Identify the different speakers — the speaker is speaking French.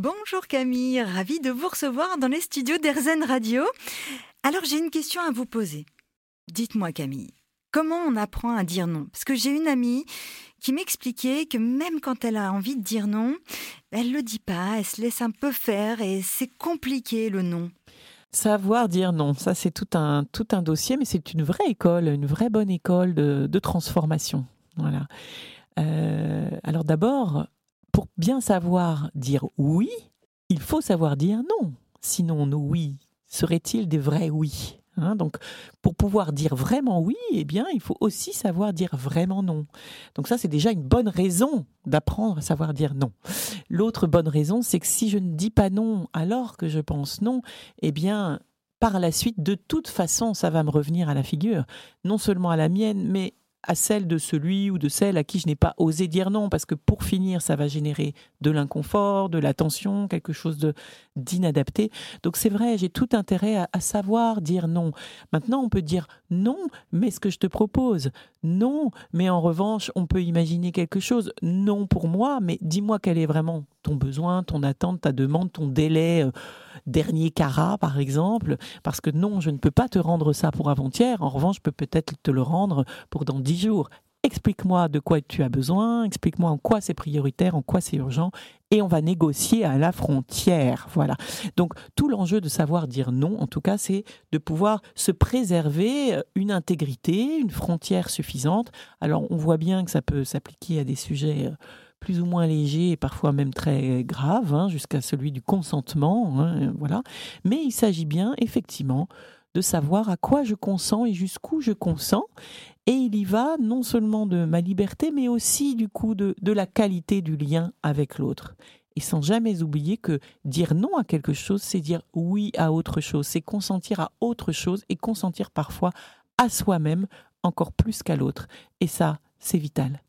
Speaker 1: Bonjour Camille, ravie de vous recevoir dans les studios d'Erzen Radio. Alors j'ai une question à vous poser. Dites-moi Camille, comment on apprend à dire non? Parce que j'ai une amie qui m'expliquait que même quand elle a envie de dire non, elle le dit pas, elle se laisse un peu faire et c'est compliqué le non.
Speaker 2: Savoir dire non, ça c'est tout un, tout un dossier, mais c'est une vraie école, une vraie bonne école de, transformation. Voilà. Euh, alors d'abord, pour bien savoir dire oui, il faut savoir dire non. Sinon, nos oui seraient-ils des vrais oui Hein, donc, pour pouvoir dire vraiment oui, eh bien, il faut aussi savoir dire vraiment non. Donc ça, c'est déjà une bonne raison d'apprendre à savoir dire non. L'autre bonne raison, c'est que si je ne dis pas non alors que je pense non, eh bien, par la suite, de toute façon, ça va me revenir à la figure, non seulement à la mienne, mais à celle de celui ou de celle à qui je n'ai pas osé dire non, parce que pour finir, ça va générer de l'inconfort, de la tension, quelque chose d'inadapté. Donc c'est vrai, j'ai tout intérêt à, à, savoir dire non. Maintenant, on peut dire non, mais ce que je te propose, non, mais en revanche, on peut imaginer quelque chose. Non pour moi, mais dis-moi quel est vraiment ton besoin, ton attente, ta demande, ton délai. Euh, dernier carat, par exemple, parce que non, je ne peux pas te rendre ça pour avant-hier. En revanche, je peux peut-être te le rendre pour dans dix jours. Explique-moi de quoi tu as besoin, explique-moi en quoi c'est prioritaire, en quoi c'est urgent, et on va négocier à la frontière. Voilà. Donc tout l'enjeu de savoir dire non, en tout cas, c'est de pouvoir se préserver euh, une intégrité, une frontière suffisante. Alors on voit bien que ça peut s'appliquer à des sujets euh, plus ou moins léger et parfois même très grave, hein, jusqu'à celui du consentement. Hein, voilà. Mais il s'agit bien, effectivement, de savoir à quoi je consens et jusqu'où je consens. Et il y va non seulement de ma liberté, mais aussi du coup de, de la qualité du lien avec l'autre. Et sans jamais oublier que dire non à quelque chose, c'est dire oui à autre chose, c'est consentir à autre chose et consentir parfois à soi-même encore plus qu'à l'autre. Et ça, c'est vital.